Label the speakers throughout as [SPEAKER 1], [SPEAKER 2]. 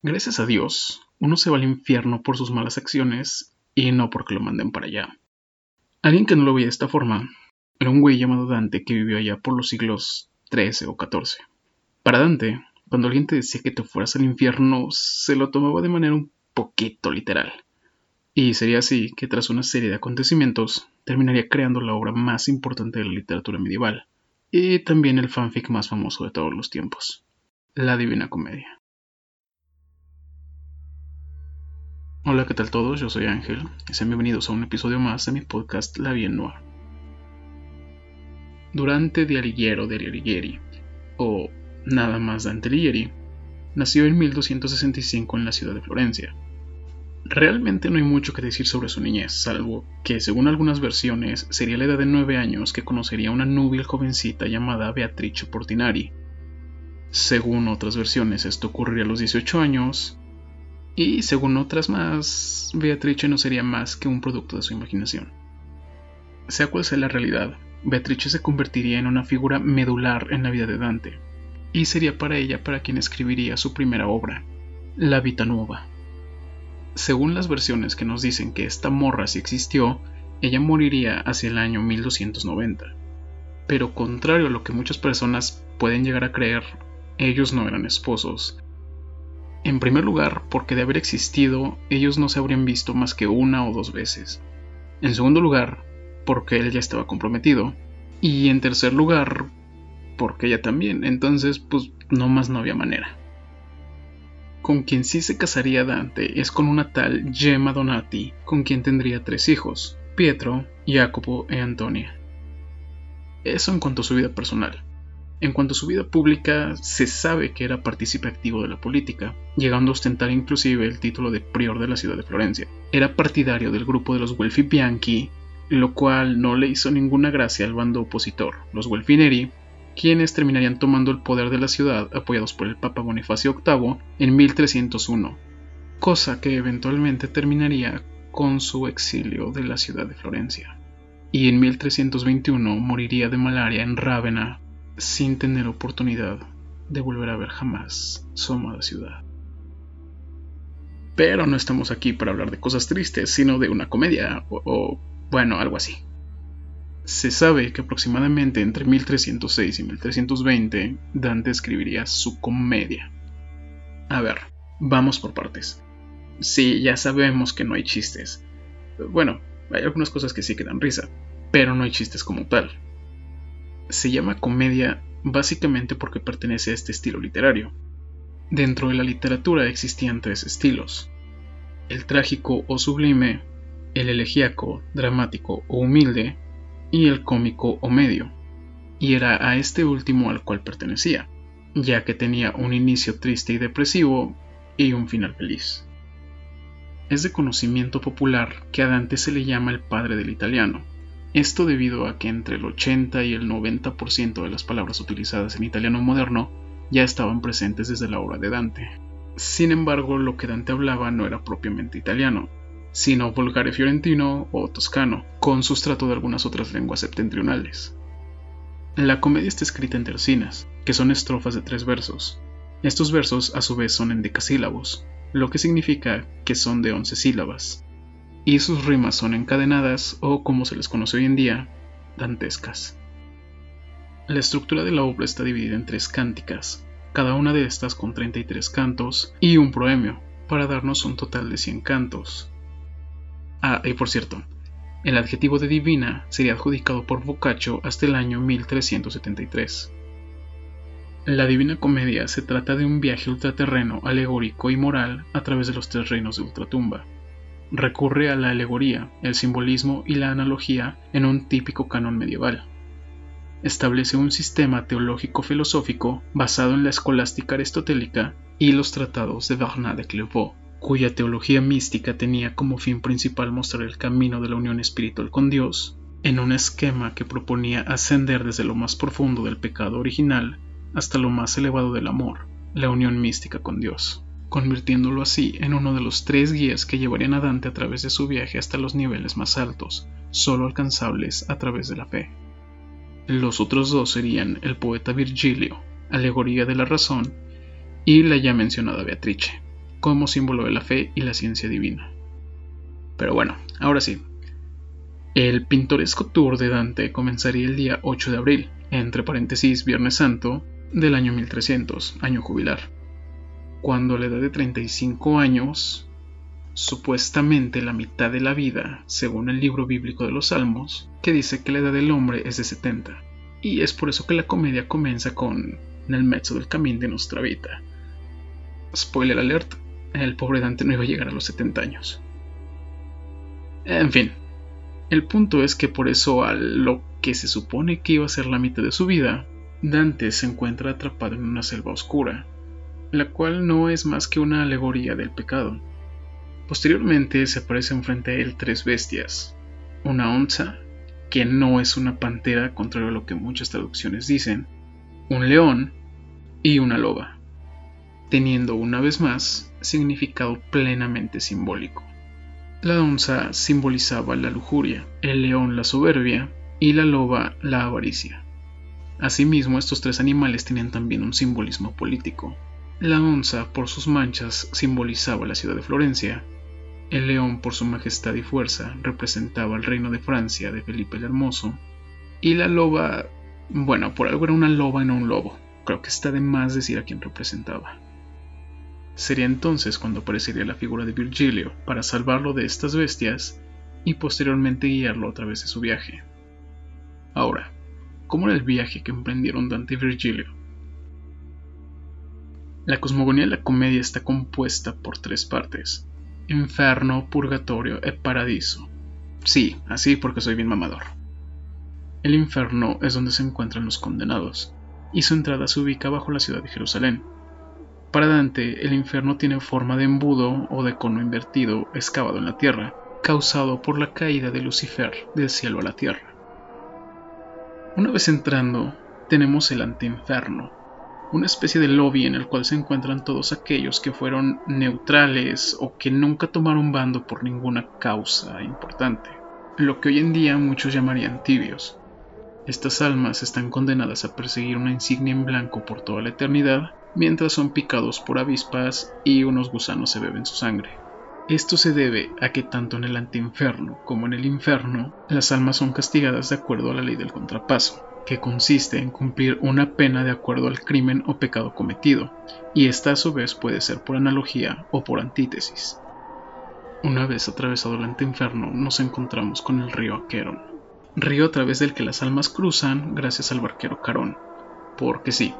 [SPEAKER 1] Gracias a Dios, uno se va al infierno por sus malas acciones y no porque lo manden para allá. Alguien que no lo veía de esta forma era un güey llamado Dante que vivió allá por los siglos XIII o XIV. Para Dante, cuando alguien te decía que te fueras al infierno, se lo tomaba de manera un poquito literal. Y sería así que tras una serie de acontecimientos terminaría creando la obra más importante de la literatura medieval, y también el fanfic más famoso de todos los tiempos, la Divina Comedia. Hola, ¿qué tal todos? Yo soy Ángel y sean bienvenidos a un episodio más de mi podcast La Bien Noir. Durante Di Alighiero de Alighieri, o nada más Dante Alighieri, nació en 1265 en la ciudad de Florencia. Realmente no hay mucho que decir sobre su niñez, salvo que según algunas versiones sería la edad de 9 años que conocería a una núbil jovencita llamada Beatrice Portinari. Según otras versiones esto ocurriría a los 18 años y según otras más, Beatrice no sería más que un producto de su imaginación. Sea cual sea la realidad, Beatrice se convertiría en una figura medular en la vida de Dante, y sería para ella para quien escribiría su primera obra, La Vita Nuova. Según las versiones que nos dicen que esta morra sí existió, ella moriría hacia el año 1290. Pero contrario a lo que muchas personas pueden llegar a creer, ellos no eran esposos, en primer lugar, porque de haber existido, ellos no se habrían visto más que una o dos veces. En segundo lugar, porque él ya estaba comprometido. Y en tercer lugar, porque ella también. Entonces, pues, no más no había manera. Con quien sí se casaría Dante es con una tal Gemma Donati, con quien tendría tres hijos, Pietro, Jacopo e Antonia. Eso en cuanto a su vida personal. En cuanto a su vida pública, se sabe que era partícipe activo de la política, llegando a ostentar inclusive el título de prior de la ciudad de Florencia. Era partidario del grupo de los Guelfi Bianchi, lo cual no le hizo ninguna gracia al bando opositor, los Guelfineri, quienes terminarían tomando el poder de la ciudad apoyados por el Papa Bonifacio VIII en 1301, cosa que eventualmente terminaría con su exilio de la ciudad de Florencia. Y en 1321 moriría de malaria en Rávena sin tener oportunidad de volver a ver jamás su amada ciudad. Pero no estamos aquí para hablar de cosas tristes, sino de una comedia, o, bueno, algo así. Se sabe que aproximadamente entre 1306 y 1320 Dante escribiría su comedia. A ver, vamos por partes. Sí, ya sabemos que no hay chistes. Bueno, hay algunas cosas que sí que dan risa, pero no hay chistes como tal se llama comedia básicamente porque pertenece a este estilo literario. Dentro de la literatura existían tres estilos, el trágico o sublime, el elegíaco, dramático o humilde, y el cómico o medio, y era a este último al cual pertenecía, ya que tenía un inicio triste y depresivo y un final feliz. Es de conocimiento popular que a Dante se le llama el padre del italiano, esto debido a que entre el 80 y el 90% de las palabras utilizadas en italiano moderno ya estaban presentes desde la obra de Dante. Sin embargo, lo que Dante hablaba no era propiamente italiano, sino vulgare fiorentino o toscano, con sustrato de algunas otras lenguas septentrionales. La comedia está escrita en tercinas, que son estrofas de tres versos. Estos versos a su vez son en decasílabos, lo que significa que son de once sílabas y sus rimas son encadenadas o, como se les conoce hoy en día, dantescas. La estructura de la obra está dividida en tres cánticas, cada una de estas con 33 cantos y un proemio, para darnos un total de 100 cantos. Ah, y por cierto, el adjetivo de divina sería adjudicado por Boccaccio hasta el año 1373. La Divina Comedia se trata de un viaje ultraterreno, alegórico y moral a través de los tres reinos de Ultratumba recurre a la alegoría, el simbolismo y la analogía en un típico canon medieval. Establece un sistema teológico-filosófico basado en la escolástica aristotélica y los tratados de Bernard de Clairvaux, cuya teología mística tenía como fin principal mostrar el camino de la unión espiritual con Dios, en un esquema que proponía ascender desde lo más profundo del pecado original hasta lo más elevado del amor, la unión mística con Dios convirtiéndolo así en uno de los tres guías que llevarían a Dante a través de su viaje hasta los niveles más altos, solo alcanzables a través de la fe. Los otros dos serían el poeta Virgilio, alegoría de la razón, y la ya mencionada Beatrice, como símbolo de la fe y la ciencia divina. Pero bueno, ahora sí. El pintoresco tour de Dante comenzaría el día 8 de abril, entre paréntesis Viernes Santo, del año 1300, año jubilar, cuando a la edad de 35 años, supuestamente la mitad de la vida, según el libro bíblico de los Salmos, que dice que la edad del hombre es de 70. Y es por eso que la comedia comienza con Nel mezzo del camino de nuestra vida. Spoiler alert, el pobre Dante no iba a llegar a los 70 años. En fin, el punto es que por eso a lo que se supone que iba a ser la mitad de su vida, Dante se encuentra atrapado en una selva oscura, la cual no es más que una alegoría del pecado. Posteriormente se aparecen frente a él tres bestias, una onza, que no es una pantera, contrario a lo que muchas traducciones dicen, un león y una loba, teniendo una vez más significado plenamente simbólico. La onza simbolizaba la lujuria, el león la soberbia y la loba la avaricia. Asimismo, estos tres animales tenían también un simbolismo político. La onza, por sus manchas, simbolizaba la ciudad de Florencia. El león, por su majestad y fuerza, representaba el reino de Francia de Felipe el Hermoso. Y la loba, bueno, por algo era una loba y no un lobo. Creo que está de más decir a quién representaba. Sería entonces cuando aparecería la figura de Virgilio para salvarlo de estas bestias y posteriormente guiarlo a través de su viaje. Ahora, ¿Cómo era el viaje que emprendieron Dante y Virgilio? La cosmogonía de la comedia está compuesta por tres partes: Inferno, Purgatorio y Paradiso. Sí, así porque soy bien mamador. El infierno es donde se encuentran los condenados, y su entrada se ubica bajo la ciudad de Jerusalén. Para Dante, el infierno tiene forma de embudo o de cono invertido excavado en la tierra, causado por la caída de Lucifer del cielo a la tierra. Una vez entrando, tenemos el anteinferno, una especie de lobby en el cual se encuentran todos aquellos que fueron neutrales o que nunca tomaron bando por ninguna causa importante, lo que hoy en día muchos llamarían tibios. Estas almas están condenadas a perseguir una insignia en blanco por toda la eternidad, mientras son picados por avispas y unos gusanos se beben su sangre. Esto se debe a que tanto en el antiinferno como en el infierno, las almas son castigadas de acuerdo a la ley del contrapaso, que consiste en cumplir una pena de acuerdo al crimen o pecado cometido, y esta a su vez puede ser por analogía o por antítesis. Una vez atravesado el antiinferno, nos encontramos con el río Aqueron, río a través del que las almas cruzan gracias al barquero Carón, porque sí,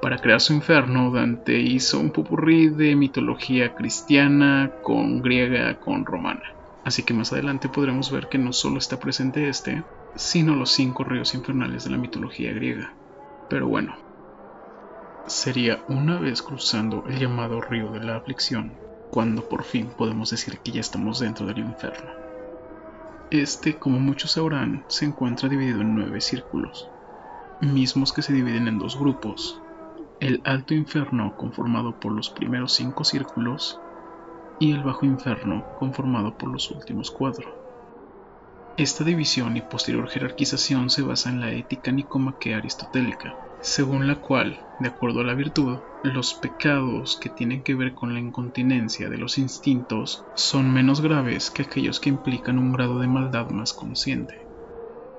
[SPEAKER 1] para crear su inferno, Dante hizo un popurrí de mitología cristiana con griega con romana. Así que más adelante podremos ver que no solo está presente este, sino los cinco ríos infernales de la mitología griega. Pero bueno, sería una vez cruzando el llamado río de la aflicción cuando por fin podemos decir que ya estamos dentro del infierno. Este, como muchos sabrán, se encuentra dividido en nueve círculos, mismos que se dividen en dos grupos, el alto infierno conformado por los primeros cinco círculos y el bajo infierno conformado por los últimos cuatro. Esta división y posterior jerarquización se basa en la ética nicomaquea aristotélica, según la cual, de acuerdo a la virtud, los pecados que tienen que ver con la incontinencia de los instintos son menos graves que aquellos que implican un grado de maldad más consciente.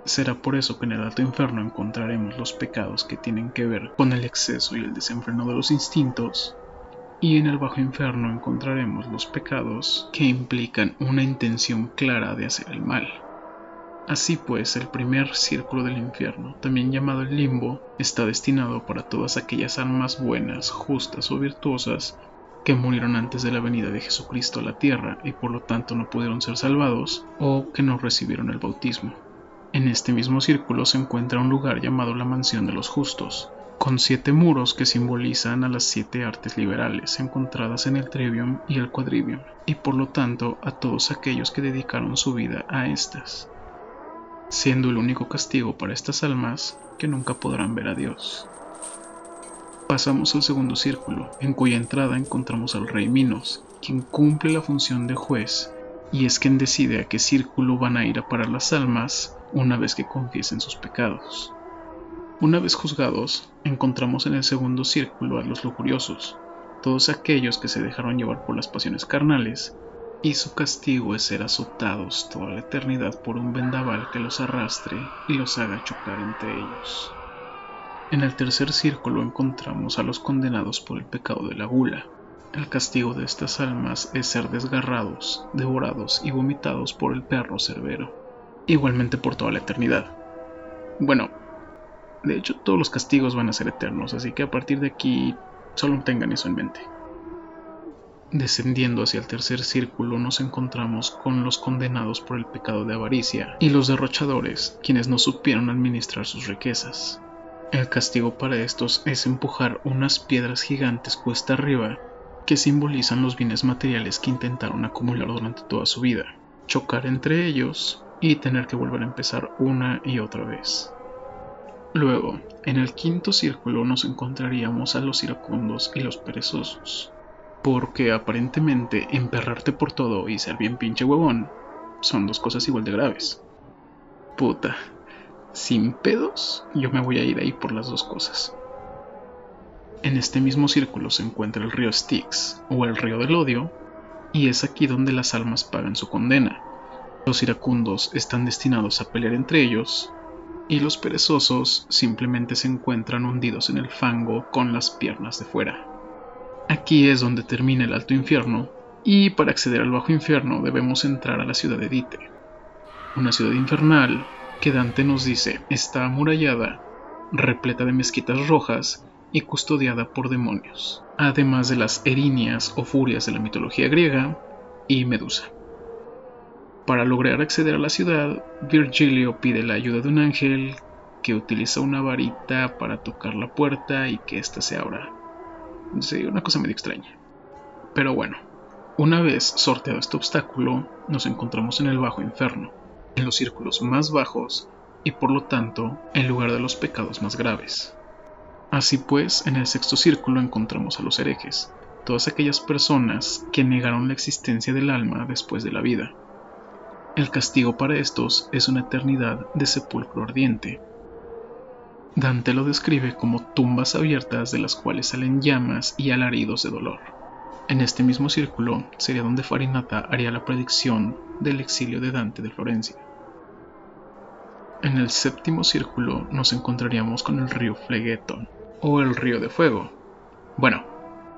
[SPEAKER 1] Será por eso que en el alto infierno encontraremos los pecados que tienen que ver con el exceso y el desenfreno de los instintos, y en el bajo infierno encontraremos los pecados que implican una intención clara de hacer el mal. Así pues, el primer círculo del infierno, también llamado el limbo, está destinado para todas aquellas almas buenas, justas o virtuosas que murieron antes de la venida de Jesucristo a la tierra y por lo tanto no pudieron ser salvados o que no recibieron el bautismo. En este mismo círculo se encuentra un lugar llamado la Mansión de los Justos, con siete muros que simbolizan a las siete artes liberales encontradas en el Trivium y el Quadrivium, y por lo tanto a todos aquellos que dedicaron su vida a estas, siendo el único castigo para estas almas que nunca podrán ver a Dios. Pasamos al segundo círculo, en cuya entrada encontramos al rey Minos, quien cumple la función de juez y es quien decide a qué círculo van a ir a parar las almas una vez que confiesen sus pecados. Una vez juzgados, encontramos en el segundo círculo a los lujuriosos, todos aquellos que se dejaron llevar por las pasiones carnales, y su castigo es ser azotados toda la eternidad por un vendaval que los arrastre y los haga chocar entre ellos. En el tercer círculo encontramos a los condenados por el pecado de la gula. El castigo de estas almas es ser desgarrados, devorados y vomitados por el perro cerbero, igualmente por toda la eternidad. Bueno, de hecho todos los castigos van a ser eternos, así que a partir de aquí solo tengan eso en mente. Descendiendo hacia el tercer círculo nos encontramos con los condenados por el pecado de avaricia y los derrochadores, quienes no supieron administrar sus riquezas. El castigo para estos es empujar unas piedras gigantes cuesta arriba que simbolizan los bienes materiales que intentaron acumular durante toda su vida, chocar entre ellos y tener que volver a empezar una y otra vez. Luego, en el quinto círculo nos encontraríamos a los iracundos y los perezosos porque aparentemente emperrarte por todo y ser bien pinche huevón son dos cosas igual de graves. Puta, sin pedos, yo me voy a ir ahí por las dos cosas. En este mismo círculo se encuentra el río Styx, o el río del odio, y es aquí donde las almas pagan su condena. Los iracundos están destinados a pelear entre ellos, y los perezosos simplemente se encuentran hundidos en el fango con las piernas de fuera. Aquí es donde termina el alto infierno, y para acceder al bajo infierno debemos entrar a la ciudad de Dite. Una ciudad infernal que Dante nos dice está amurallada, repleta de mezquitas rojas y custodiada por demonios, además de las erinias o furias de la mitología griega y Medusa. Para lograr acceder a la ciudad, Virgilio pide la ayuda de un ángel que utiliza una varita para tocar la puerta y que ésta se abra. Sí, una cosa medio extraña. Pero bueno, una vez sorteado este obstáculo, nos encontramos en el bajo infierno, en los círculos más bajos y por lo tanto en lugar de los pecados más graves. Así pues, en el sexto círculo encontramos a los herejes, todas aquellas personas que negaron la existencia del alma después de la vida. El castigo para estos es una eternidad de sepulcro ardiente, Dante lo describe como tumbas abiertas de las cuales salen llamas y alaridos de dolor. En este mismo círculo sería donde Farinata haría la predicción del exilio de Dante de Florencia. En el séptimo círculo nos encontraríamos con el río Flegeton, o el río de fuego. Bueno,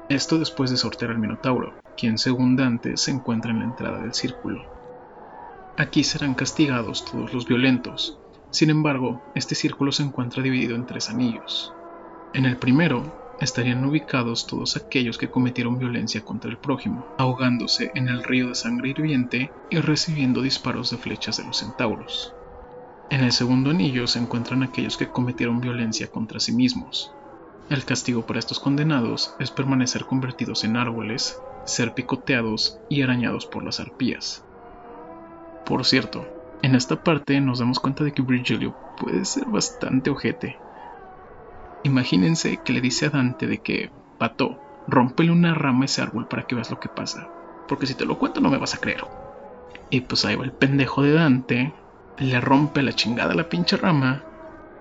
[SPEAKER 1] esto después de sortear al Minotauro, quien según Dante se encuentra en la entrada del círculo. Aquí serán castigados todos los violentos, sin embargo, este círculo se encuentra dividido en tres anillos. En el primero estarían ubicados todos aquellos que cometieron violencia contra el prójimo, ahogándose en el río de sangre hirviente y recibiendo disparos de flechas de los centauros. En el segundo anillo se encuentran aquellos que cometieron violencia contra sí mismos. El castigo para estos condenados es permanecer convertidos en árboles, ser picoteados y arañados por las arpías. Por cierto, en esta parte nos damos cuenta de que Virgilio puede ser bastante ojete. Imagínense que le dice a Dante de que, pato, rómpele una rama a ese árbol para que veas lo que pasa, porque si te lo cuento no me vas a creer. Y pues ahí va el pendejo de Dante, le rompe la chingada la pinche rama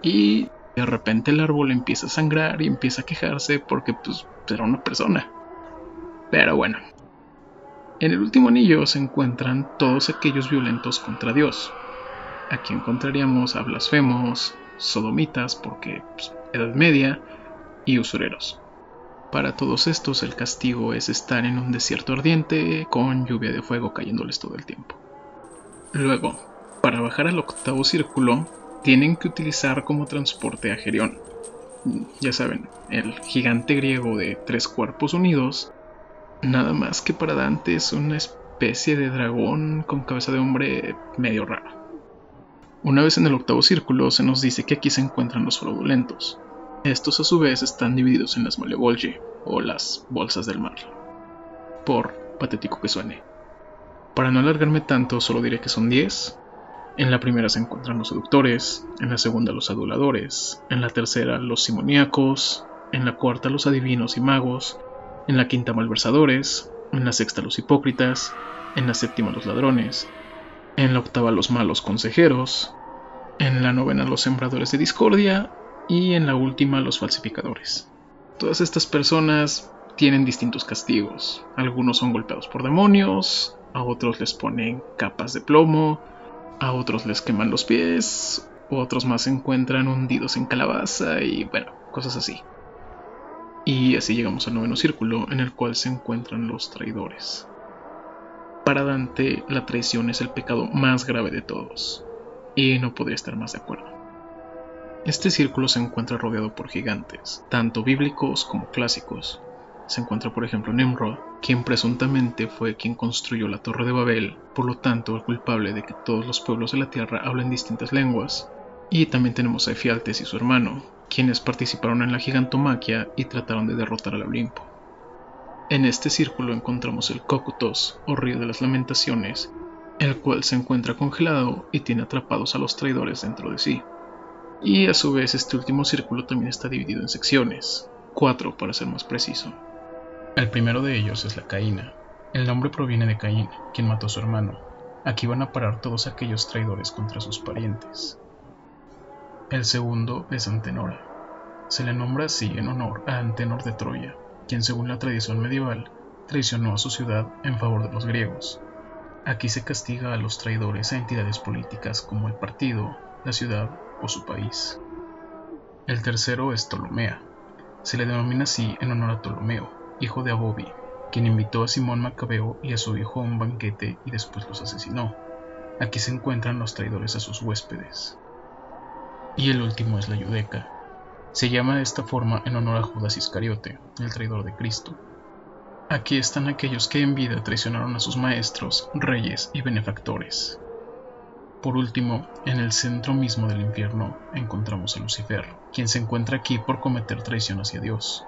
[SPEAKER 1] y de repente el árbol empieza a sangrar y empieza a quejarse porque pues era una persona. Pero bueno, en el último anillo se encuentran todos aquellos violentos contra Dios. Aquí encontraríamos a blasfemos, sodomitas, porque pues, Edad Media, y usureros. Para todos estos el castigo es estar en un desierto ardiente con lluvia de fuego cayéndoles todo el tiempo. Luego, para bajar al octavo círculo, tienen que utilizar como transporte a Gerión. Ya saben, el gigante griego de tres cuerpos unidos Nada más que para Dante es una especie de dragón con cabeza de hombre medio raro. Una vez en el octavo círculo se nos dice que aquí se encuentran los fraudulentos. Estos a su vez están divididos en las Malevolge, o las bolsas del mar. Por patético que suene. Para no alargarme tanto, solo diré que son 10. En la primera se encuentran los seductores, en la segunda los aduladores, en la tercera los simoníacos, en la cuarta los adivinos y magos, en la quinta malversadores, en la sexta los hipócritas, en la séptima los ladrones, en la octava los malos consejeros, en la novena los sembradores de discordia y en la última los falsificadores. Todas estas personas tienen distintos castigos. Algunos son golpeados por demonios, a otros les ponen capas de plomo, a otros les queman los pies, otros más se encuentran hundidos en calabaza y bueno, cosas así. Y así llegamos al noveno círculo en el cual se encuentran los traidores. Para Dante, la traición es el pecado más grave de todos, y no podría estar más de acuerdo. Este círculo se encuentra rodeado por gigantes, tanto bíblicos como clásicos. Se encuentra, por ejemplo, Nimrod, quien presuntamente fue quien construyó la Torre de Babel, por lo tanto el culpable de que todos los pueblos de la tierra hablen distintas lenguas. Y también tenemos a Efialtes y su hermano, quienes participaron en la gigantomaquia y trataron de derrotar al Olimpo. En este círculo encontramos el Cocutos, o río de las lamentaciones, el cual se encuentra congelado y tiene atrapados a los traidores dentro de sí. Y a su vez este último círculo también está dividido en secciones, cuatro para ser más preciso. El primero de ellos es la Caína. El nombre proviene de Caín, quien mató a su hermano. Aquí van a parar todos aquellos traidores contra sus parientes. El segundo es Antenora. Se le nombra así en honor a Antenor de Troya, quien según la tradición medieval traicionó a su ciudad en favor de los griegos. Aquí se castiga a los traidores a entidades políticas como el partido, la ciudad o su país. El tercero es Ptolomea. Se le denomina así en honor a Ptolomeo, hijo de Abobi, quien invitó a Simón Macabeo y a su hijo a un banquete y después los asesinó. Aquí se encuentran los traidores a sus huéspedes. Y el último es la Yudeca, se llama de esta forma en honor a Judas Iscariote, el traidor de Cristo. Aquí están aquellos que en vida traicionaron a sus maestros, reyes y benefactores. Por último, en el centro mismo del infierno encontramos a Lucifer, quien se encuentra aquí por cometer traición hacia Dios.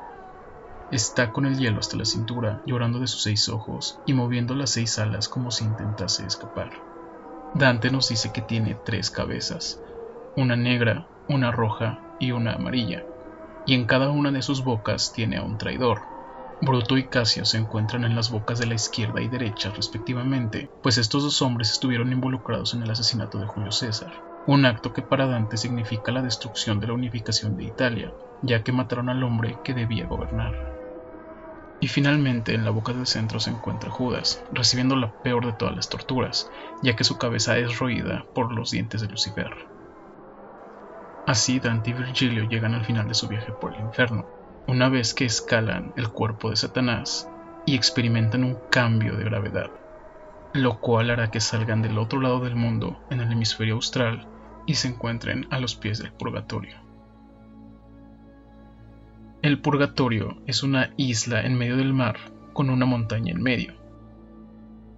[SPEAKER 1] Está con el hielo hasta la cintura, llorando de sus seis ojos y moviendo las seis alas como si intentase escapar. Dante nos dice que tiene tres cabezas, una negra, una roja y una amarilla, y en cada una de sus bocas tiene a un traidor. Bruto y Casio se encuentran en las bocas de la izquierda y derecha respectivamente, pues estos dos hombres estuvieron involucrados en el asesinato de Julio César, un acto que para Dante significa la destrucción de la unificación de Italia, ya que mataron al hombre que debía gobernar. Y finalmente en la boca del centro se encuentra Judas, recibiendo la peor de todas las torturas, ya que su cabeza es roída por los dientes de Lucifer. Así Dante y Virgilio llegan al final de su viaje por el infierno, una vez que escalan el cuerpo de Satanás y experimentan un cambio de gravedad, lo cual hará que salgan del otro lado del mundo, en el hemisferio austral, y se encuentren a los pies del purgatorio. El purgatorio es una isla en medio del mar con una montaña en medio.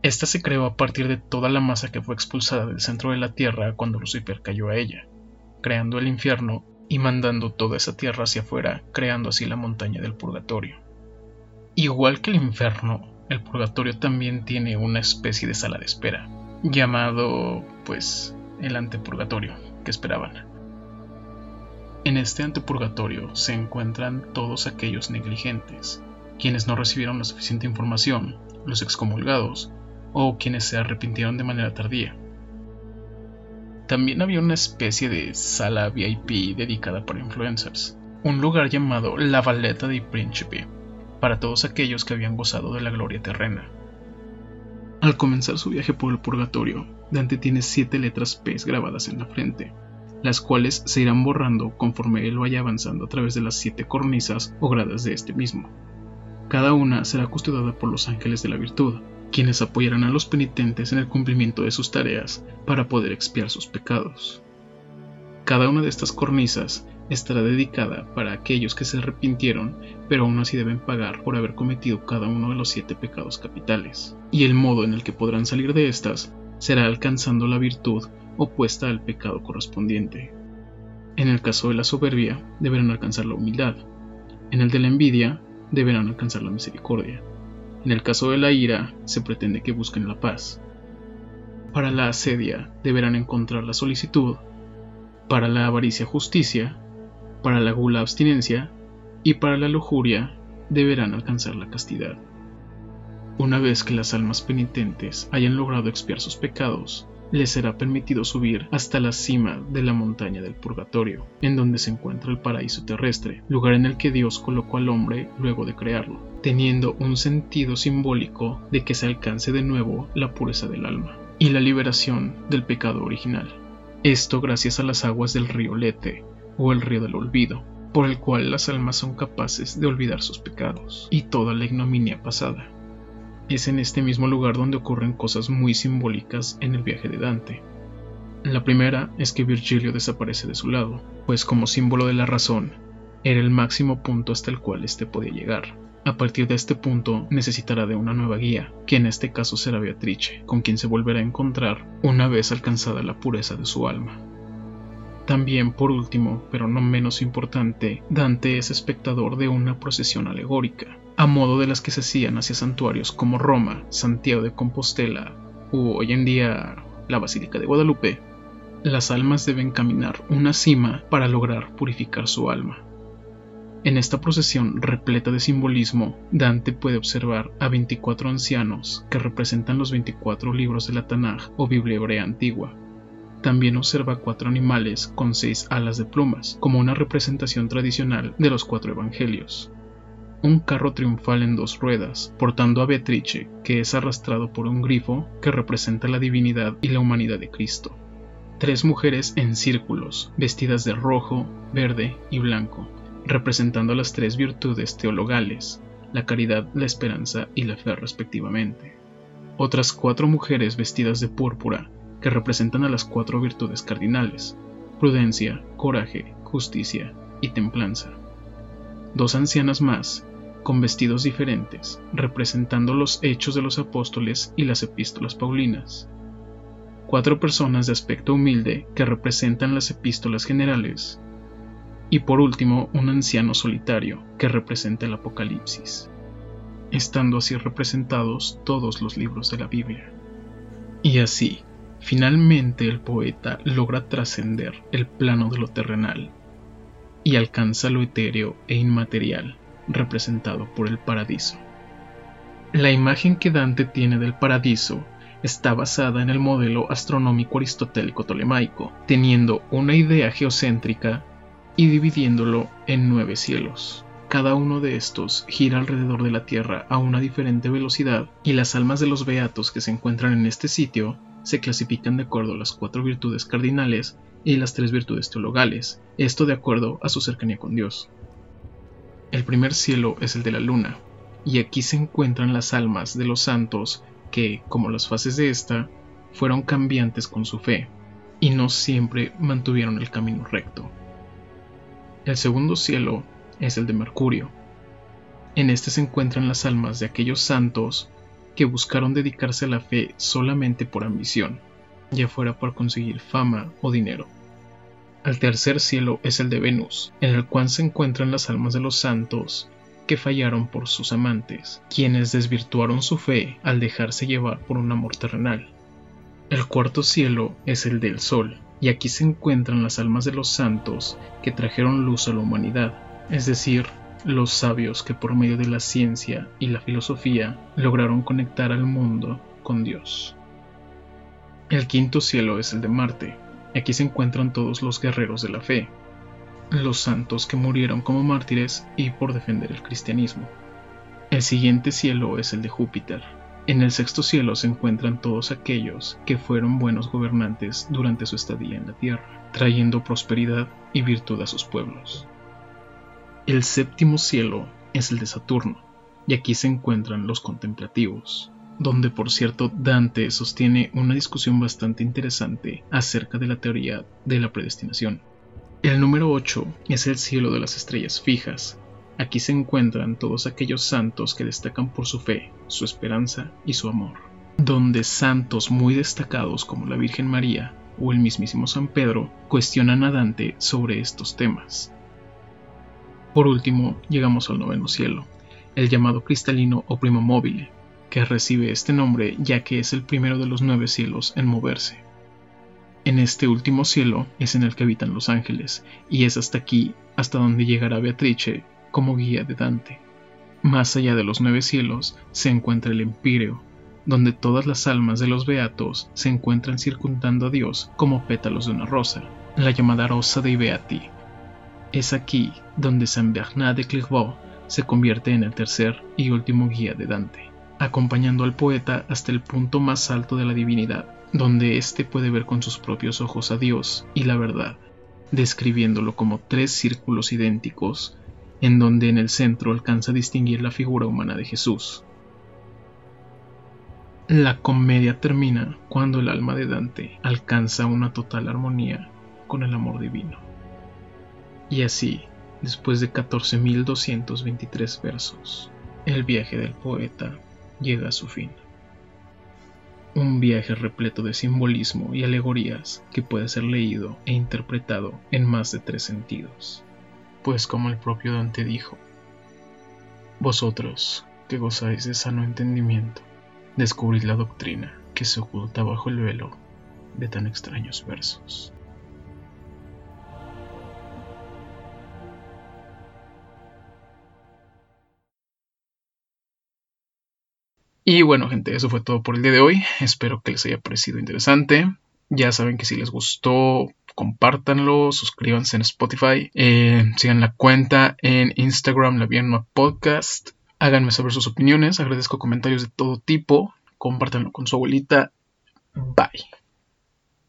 [SPEAKER 1] Esta se creó a partir de toda la masa que fue expulsada del centro de la Tierra cuando Lucifer cayó a ella creando el infierno y mandando toda esa tierra hacia afuera, creando así la montaña del purgatorio. Igual que el infierno, el purgatorio también tiene una especie de sala de espera, llamado, pues, el antepurgatorio, que esperaban. En este antepurgatorio se encuentran todos aquellos negligentes, quienes no recibieron la suficiente información, los excomulgados, o quienes se arrepintieron de manera tardía. También había una especie de sala VIP dedicada para influencers, un lugar llamado La Valletta di Principe, para todos aquellos que habían gozado de la gloria terrena. Al comenzar su viaje por el purgatorio, Dante tiene siete letras P grabadas en la frente, las cuales se irán borrando conforme él vaya avanzando a través de las siete cornisas o gradas de este mismo. Cada una será custodiada por los ángeles de la virtud, quienes apoyarán a los penitentes en el cumplimiento de sus tareas para poder expiar sus pecados. Cada una de estas cornisas estará dedicada para aquellos que se arrepintieron, pero aún así deben pagar por haber cometido cada uno de los siete pecados capitales, y el modo en el que podrán salir de estas será alcanzando la virtud opuesta al pecado correspondiente. En el caso de la soberbia, deberán alcanzar la humildad. En el de la envidia, deberán alcanzar la misericordia. En el caso de la ira, se pretende que busquen la paz. Para la asedia deberán encontrar la solicitud, para la avaricia justicia, para la gula abstinencia y para la lujuria deberán alcanzar la castidad. Una vez que las almas penitentes hayan logrado expiar sus pecados, le será permitido subir hasta la cima de la montaña del purgatorio, en donde se encuentra el paraíso terrestre, lugar en el que Dios colocó al hombre luego de crearlo, teniendo un sentido simbólico de que se alcance de nuevo la pureza del alma y la liberación del pecado original. Esto gracias a las aguas del río Lete o el río del olvido, por el cual las almas son capaces de olvidar sus pecados y toda la ignominia pasada. Es en este mismo lugar donde ocurren cosas muy simbólicas en el viaje de Dante. La primera es que Virgilio desaparece de su lado, pues como símbolo de la razón, era el máximo punto hasta el cual éste podía llegar. A partir de este punto necesitará de una nueva guía, que en este caso será Beatrice, con quien se volverá a encontrar una vez alcanzada la pureza de su alma. También, por último, pero no menos importante, Dante es espectador de una procesión alegórica, a modo de las que se hacían hacia santuarios como Roma, Santiago de Compostela u hoy en día la Basílica de Guadalupe, las almas deben caminar una cima para lograr purificar su alma. En esta procesión repleta de simbolismo, Dante puede observar a 24 ancianos que representan los 24 libros de la Tanaj o Biblia hebrea antigua. También observa cuatro animales con seis alas de plumas, como una representación tradicional de los cuatro evangelios un carro triunfal en dos ruedas, portando a Beatrice, que es arrastrado por un grifo que representa la divinidad y la humanidad de Cristo. Tres mujeres en círculos, vestidas de rojo, verde y blanco, representando las tres virtudes teologales, la caridad, la esperanza y la fe respectivamente. Otras cuatro mujeres vestidas de púrpura, que representan a las cuatro virtudes cardinales, prudencia, coraje, justicia y templanza. Dos ancianas más, con vestidos diferentes, representando los hechos de los apóstoles y las epístolas paulinas. Cuatro personas de aspecto humilde que representan las epístolas generales. Y por último, un anciano solitario que representa el Apocalipsis, estando así representados todos los libros de la Biblia. Y así, finalmente el poeta logra trascender el plano de lo terrenal y alcanza lo etéreo e inmaterial representado por el paraíso. La imagen que Dante tiene del paraíso está basada en el modelo astronómico aristotélico tolemaico, teniendo una idea geocéntrica y dividiéndolo en nueve cielos. Cada uno de estos gira alrededor de la Tierra a una diferente velocidad y las almas de los beatos que se encuentran en este sitio se clasifican de acuerdo a las cuatro virtudes cardinales y las tres virtudes teologales, esto de acuerdo a su cercanía con Dios. El primer cielo es el de la luna, y aquí se encuentran las almas de los santos que, como las fases de esta, fueron cambiantes con su fe, y no siempre mantuvieron el camino recto. El segundo cielo es el de Mercurio. En este se encuentran las almas de aquellos santos que buscaron dedicarse a la fe solamente por ambición, ya fuera por conseguir fama o dinero. Al tercer cielo es el de Venus, en el cual se encuentran las almas de los santos que fallaron por sus amantes, quienes desvirtuaron su fe al dejarse llevar por un amor terrenal. El cuarto cielo es el del Sol, y aquí se encuentran las almas de los santos que trajeron luz a la humanidad, es decir, los sabios que por medio de la ciencia y la filosofía lograron conectar al mundo con Dios. El quinto cielo es el de Marte, Aquí se encuentran todos los guerreros de la fe, los santos que murieron como mártires y por defender el cristianismo. El siguiente cielo es el de Júpiter. En el sexto cielo se encuentran todos aquellos que fueron buenos gobernantes durante su estadía en la tierra, trayendo prosperidad y virtud a sus pueblos. El séptimo cielo es el de Saturno, y aquí se encuentran los contemplativos, donde por cierto Dante sostiene una discusión bastante interesante acerca de la teoría de la predestinación. El número 8 es el cielo de las estrellas fijas. Aquí se encuentran todos aquellos santos que destacan por su fe, su esperanza y su amor. Donde santos muy destacados como la Virgen María o el mismísimo San Pedro cuestionan a Dante sobre estos temas. Por último, llegamos al noveno cielo, el llamado cristalino o primo móvil, que recibe este nombre ya que es el primero de los nueve cielos en moverse. En este último cielo es en el que habitan los ángeles, y es hasta aquí hasta donde llegará Beatrice como guía de Dante. Más allá de los nueve cielos se encuentra el Empíreo, donde todas las almas de los beatos se encuentran circundando a Dios como pétalos de una rosa, la llamada Rosa dei Beati. Es aquí donde San Bernard de Clairvaux se convierte en el tercer y último guía de Dante, acompañando al poeta hasta el punto más alto de la divinidad, donde éste puede ver con sus propios ojos a Dios y la verdad, describiéndolo como tres círculos idénticos, en donde en el centro alcanza a distinguir la figura humana de Jesús. La comedia termina cuando el alma de Dante alcanza una total armonía con el amor divino. Y así, después de 14.223 versos, el viaje del poeta llega a su fin. Un viaje repleto de simbolismo y alegorías que puede ser leído e interpretado en más de tres sentidos. Pues como el propio Dante dijo, vosotros que gozáis de sano entendimiento, descubrid la doctrina que se oculta bajo el velo de tan extraños versos. Y bueno, gente, eso fue todo por el día de hoy. Espero que les haya parecido interesante. Ya saben que si les gustó, compártanlo, suscríbanse en Spotify, eh, sigan la cuenta en Instagram, la Vienma Podcast. Háganme saber sus opiniones, agradezco comentarios de todo tipo, compártanlo con su abuelita. Bye.